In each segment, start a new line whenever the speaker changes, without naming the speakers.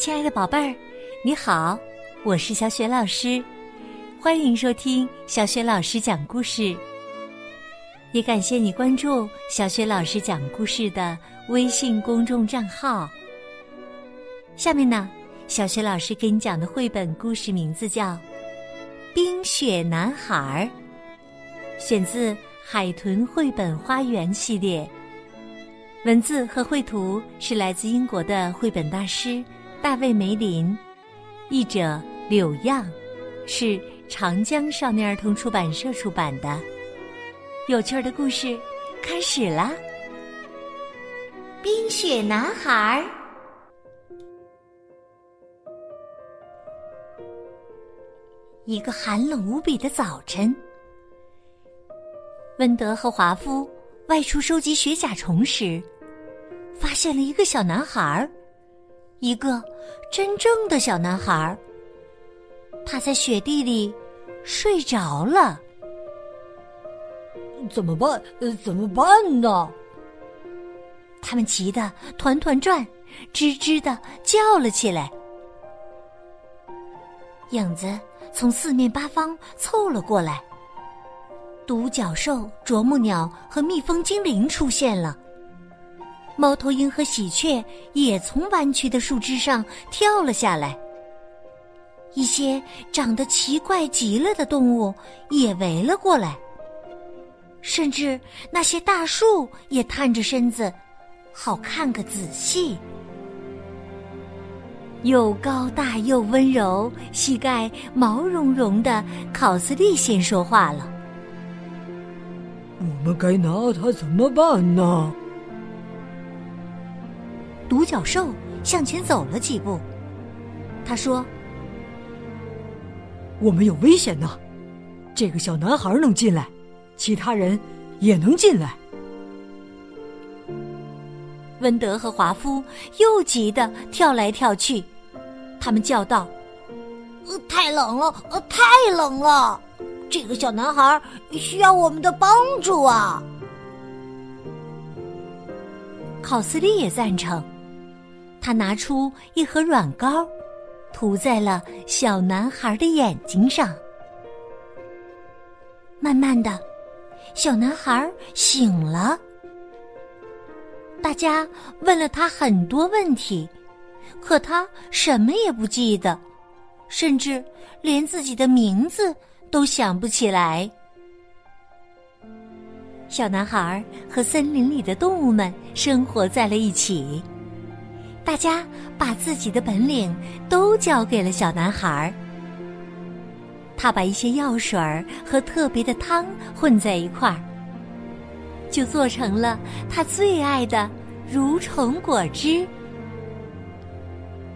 亲爱的宝贝儿，你好，我是小雪老师，欢迎收听小雪老师讲故事。也感谢你关注小雪老师讲故事的微信公众账号。下面呢，小雪老师给你讲的绘本故事名字叫《冰雪男孩》，选自《海豚绘本花园》系列。文字和绘图是来自英国的绘本大师大卫·梅林，译者柳漾，是长江少年儿童出版社出版的。有趣的故事开始啦！冰雪男孩。一个寒冷无比的早晨，温德和华夫。外出收集雪甲虫时，发现了一个小男孩一个真正的小男孩他在雪地里睡着了。
怎么办？怎么办呢？
他们急得团团转，吱吱的叫了起来。影子从四面八方凑了过来。独角兽、啄木鸟和蜜蜂精灵出现了，猫头鹰和喜鹊也从弯曲的树枝上跳了下来。一些长得奇怪极了的动物也围了过来，甚至那些大树也探着身子，好看个仔细。又高大又温柔、膝盖毛茸茸的考斯利先说话了。
我们该拿它怎么办呢？
独角兽向前走了几步，他说：“
我们有危险呢，这个小男孩能进来，其他人也能进来。”
温德和华夫又急得跳来跳去，他们叫道：“
呃，太冷了，呃，太冷了。”这个小男孩需要我们的帮助啊！
考斯利也赞成，他拿出一盒软膏，涂在了小男孩的眼睛上。慢慢的，小男孩醒了。大家问了他很多问题，可他什么也不记得，甚至连自己的名字。都想不起来。小男孩和森林里的动物们生活在了一起，大家把自己的本领都交给了小男孩。他把一些药水和特别的汤混在一块儿，就做成了他最爱的蠕虫果汁。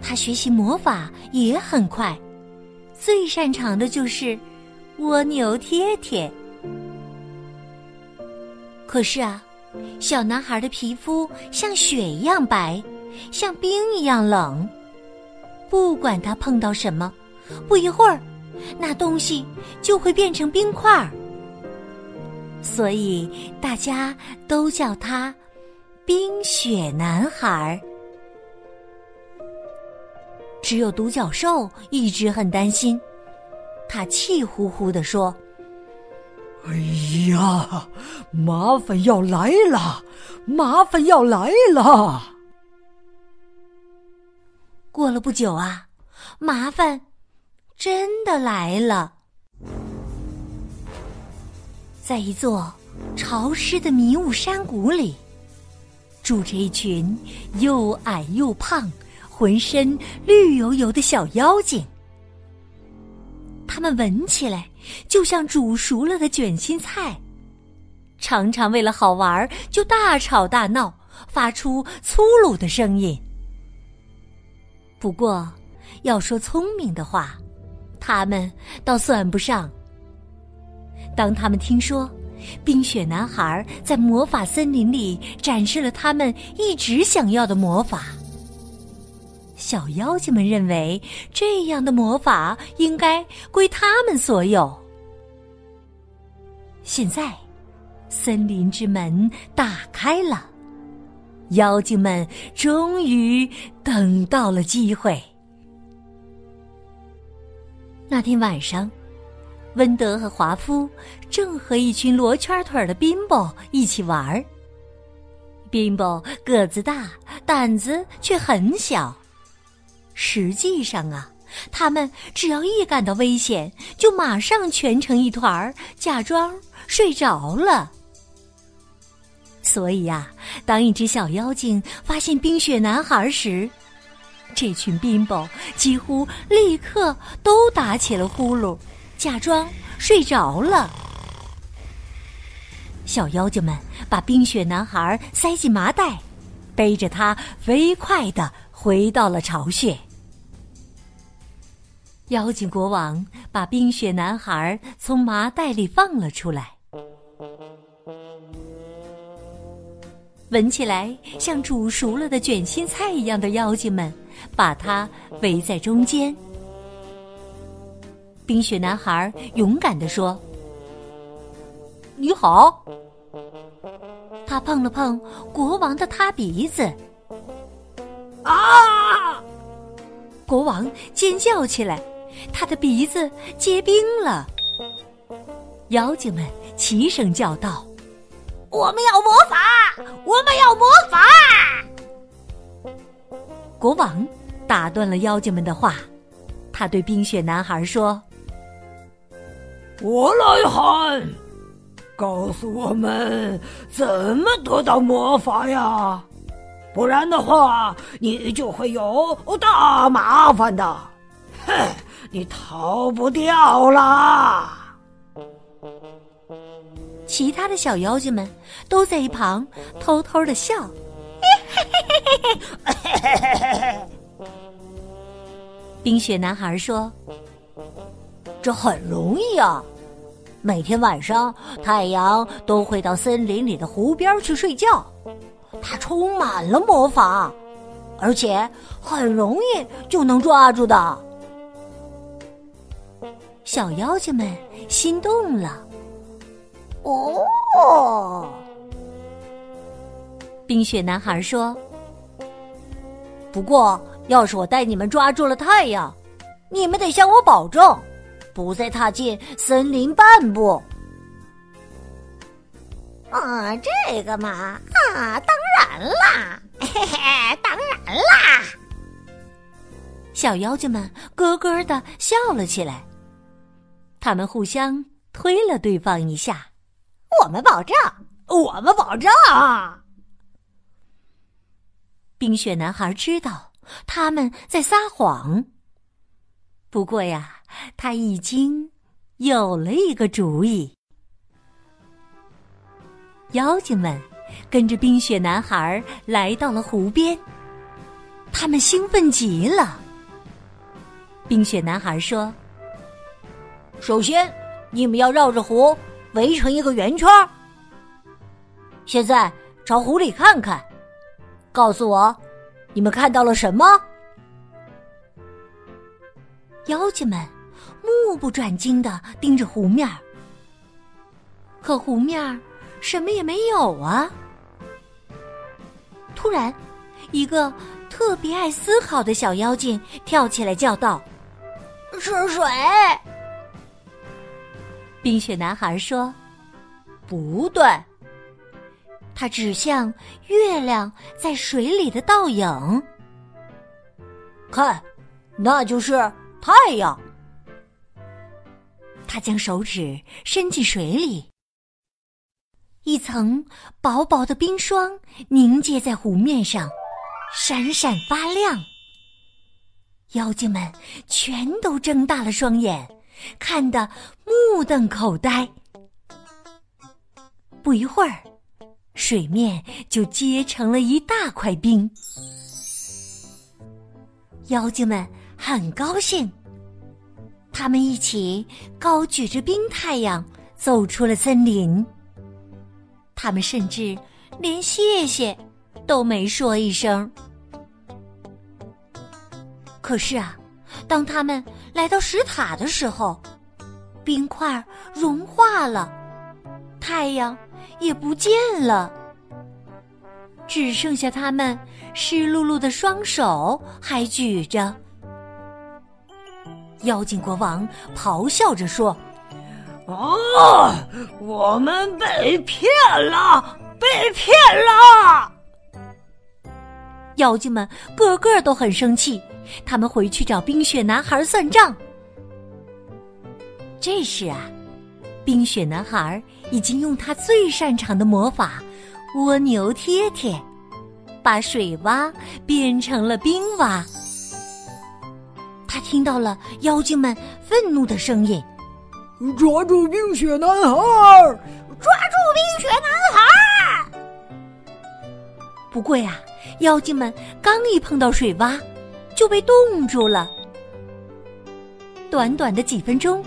他学习魔法也很快，最擅长的就是。蜗牛贴贴。可是啊，小男孩的皮肤像雪一样白，像冰一样冷。不管他碰到什么，不一会儿，那东西就会变成冰块儿。所以大家都叫他“冰雪男孩”。只有独角兽一直很担心。他气呼呼地说：“
哎呀，麻烦要来了，麻烦要来了！”
过了不久啊，麻烦真的来了。在一座潮湿的迷雾山谷里，住着一群又矮又胖、浑身绿油油的小妖精。它们闻起来就像煮熟了的卷心菜，常常为了好玩就大吵大闹，发出粗鲁的声音。不过，要说聪明的话，他们倒算不上。当他们听说冰雪男孩在魔法森林里展示了他们一直想要的魔法。小妖精们认为，这样的魔法应该归他们所有。现在，森林之门打开了，妖精们终于等到了机会。那天晚上，温德和华夫正和一群罗圈腿的宾宝一起玩儿。宾宝个子大，胆子却很小。实际上啊，他们只要一感到危险，就马上蜷成一团，假装睡着了。所以呀，当一只小妖精发现冰雪男孩时，这群冰雹几乎立刻都打起了呼噜，假装睡着了。小妖精们把冰雪男孩塞进麻袋，背着他飞快的回到了巢穴。妖精国王把冰雪男孩从麻袋里放了出来。闻起来像煮熟了的卷心菜一样的妖精们，把它围在中间。冰雪男孩勇敢地说：“
你好。”
他碰了碰国王的塌鼻子，
啊！
国王尖叫起来，他的鼻子结冰了。妖精们齐声叫道。
我们要魔法！我们要魔法！
国王打断了妖精们的话，他对冰雪男孩说：“
我来喊，告诉我们怎么得到魔法呀？不然的话，你就会有大麻烦的。哼，你逃不掉啦！”
其他的小妖精们都在一旁偷偷的笑。冰雪男孩说：“
这很容易啊！每天晚上，太阳都会到森林里的湖边去睡觉，它充满了魔法，而且很容易就能抓住的。”
小妖精们心动了。
哦，
冰雪男孩说：“
不过，要是我带你们抓住了太阳，你们得向我保证，不再踏进森林半步。”
啊，这个嘛，啊，当然啦，嘿嘿，当然啦！
小妖精们咯咯的笑了起来，他们互相推了对方一下。
我们保证，
我们保证。
冰雪男孩知道他们在撒谎，不过呀，他已经有了一个主意。妖精们跟着冰雪男孩来到了湖边，他们兴奋极了。冰雪男孩说：“
首先，你们要绕着湖。”围成一个圆圈。现在朝湖里看看，告诉我，你们看到了什么？
妖精们目不转睛的盯着湖面，可湖面什么也没有啊！突然，一个特别爱思考的小妖精跳起来叫道：“
是水！”
冰雪男孩说：“不对。”他指向月亮在水里的倒影。
看，那就是太阳。
他将手指伸进水里，一层薄薄的冰霜凝结在湖面上，闪闪发亮。妖精们全都睁大了双眼。看得目瞪口呆，不一会儿，水面就结成了一大块冰。妖精们很高兴，他们一起高举着冰太阳走出了森林。他们甚至连谢谢都没说一声。可是啊。当他们来到石塔的时候，冰块融化了，太阳也不见了，只剩下他们湿漉漉的双手还举着。妖精国王咆哮着说：“
啊，我们被骗了，被骗了！”
妖精们个个都很生气，他们回去找冰雪男孩算账。这时啊，冰雪男孩已经用他最擅长的魔法——蜗牛贴贴，把水洼变成了冰洼。他听到了妖精们愤怒的声音：“
抓住冰雪男孩！
抓住冰雪男孩！”
不过呀。妖精们刚一碰到水洼，就被冻住了。短短的几分钟，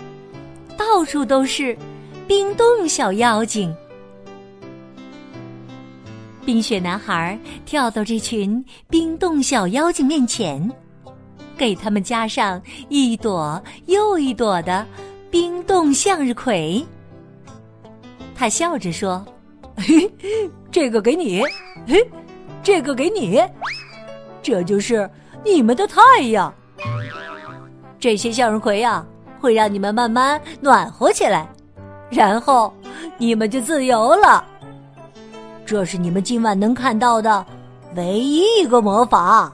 到处都是冰冻小妖精。冰雪男孩跳到这群冰冻小妖精面前，给他们加上一朵又一朵的冰冻向日葵。他笑着说：“
嘿，这个给你。嘿。”这个给你，这就是你们的太阳。
这些向日葵呀，会让你们慢慢暖和起来，然后你们就自由了。这是你们今晚能看到的唯一一个魔法。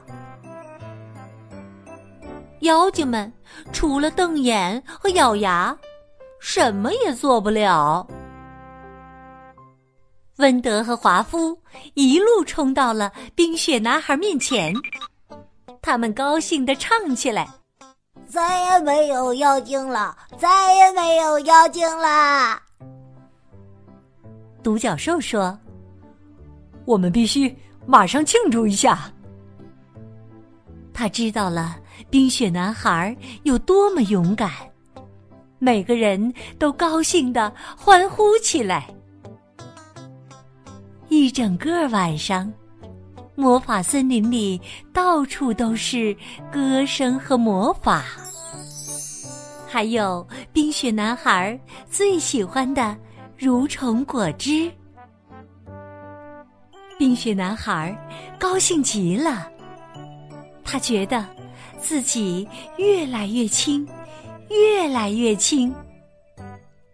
妖精们除了瞪眼和咬牙，什么也做不了。温德和华夫一路冲到了冰雪男孩面前，他们高兴地唱起来：“
再也没有妖精了，再也没有妖精了。”
独角兽说：“
我们必须马上庆祝一下。”
他知道了冰雪男孩有多么勇敢，每个人都高兴地欢呼起来。一整个晚上，魔法森林里到处都是歌声和魔法，还有冰雪男孩最喜欢的蠕虫果汁。冰雪男孩高兴极了，他觉得自己越来越轻，越来越轻，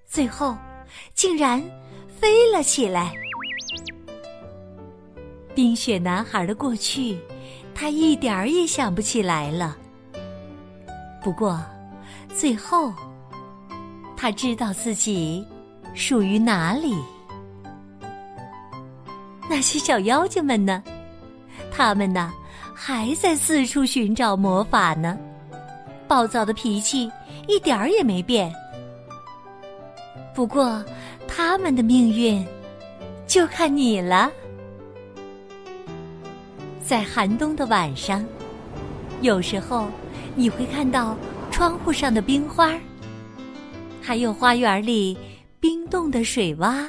最后竟然飞了起来。冰雪男孩的过去，他一点儿也想不起来了。不过，最后，他知道自己属于哪里。那些小妖精们呢？他们呢，还在四处寻找魔法呢。暴躁的脾气一点儿也没变。不过，他们的命运就看你了。在寒冬的晚上，有时候你会看到窗户上的冰花，还有花园里冰冻的水洼。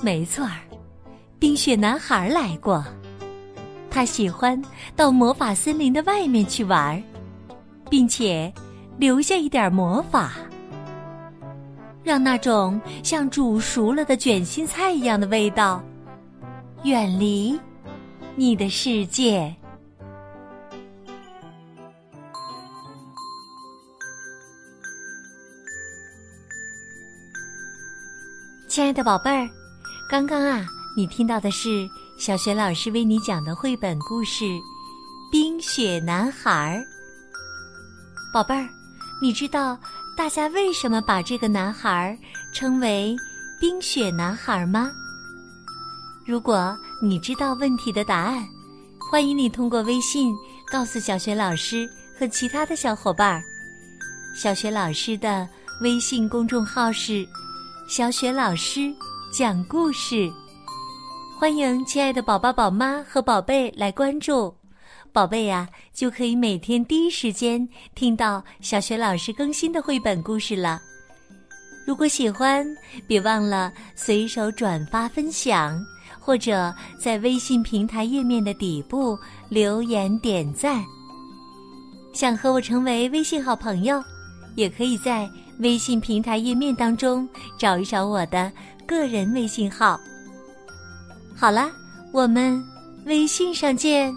没错儿，冰雪男孩来过，他喜欢到魔法森林的外面去玩，并且留下一点魔法，让那种像煮熟了的卷心菜一样的味道远离。你的世界，亲爱的宝贝儿，刚刚啊，你听到的是小雪老师为你讲的绘本故事《冰雪男孩》。宝贝儿，你知道大家为什么把这个男孩称为冰雪男孩吗？如果你知道问题的答案，欢迎你通过微信告诉小雪老师和其他的小伙伴。小雪老师的微信公众号是“小雪老师讲故事”，欢迎亲爱的宝宝、宝妈和宝贝来关注。宝贝呀，就可以每天第一时间听到小雪老师更新的绘本故事了。如果喜欢，别忘了随手转发分享。或者在微信平台页面的底部留言点赞。想和我成为微信好朋友，也可以在微信平台页面当中找一找我的个人微信号。好了，我们微信上见。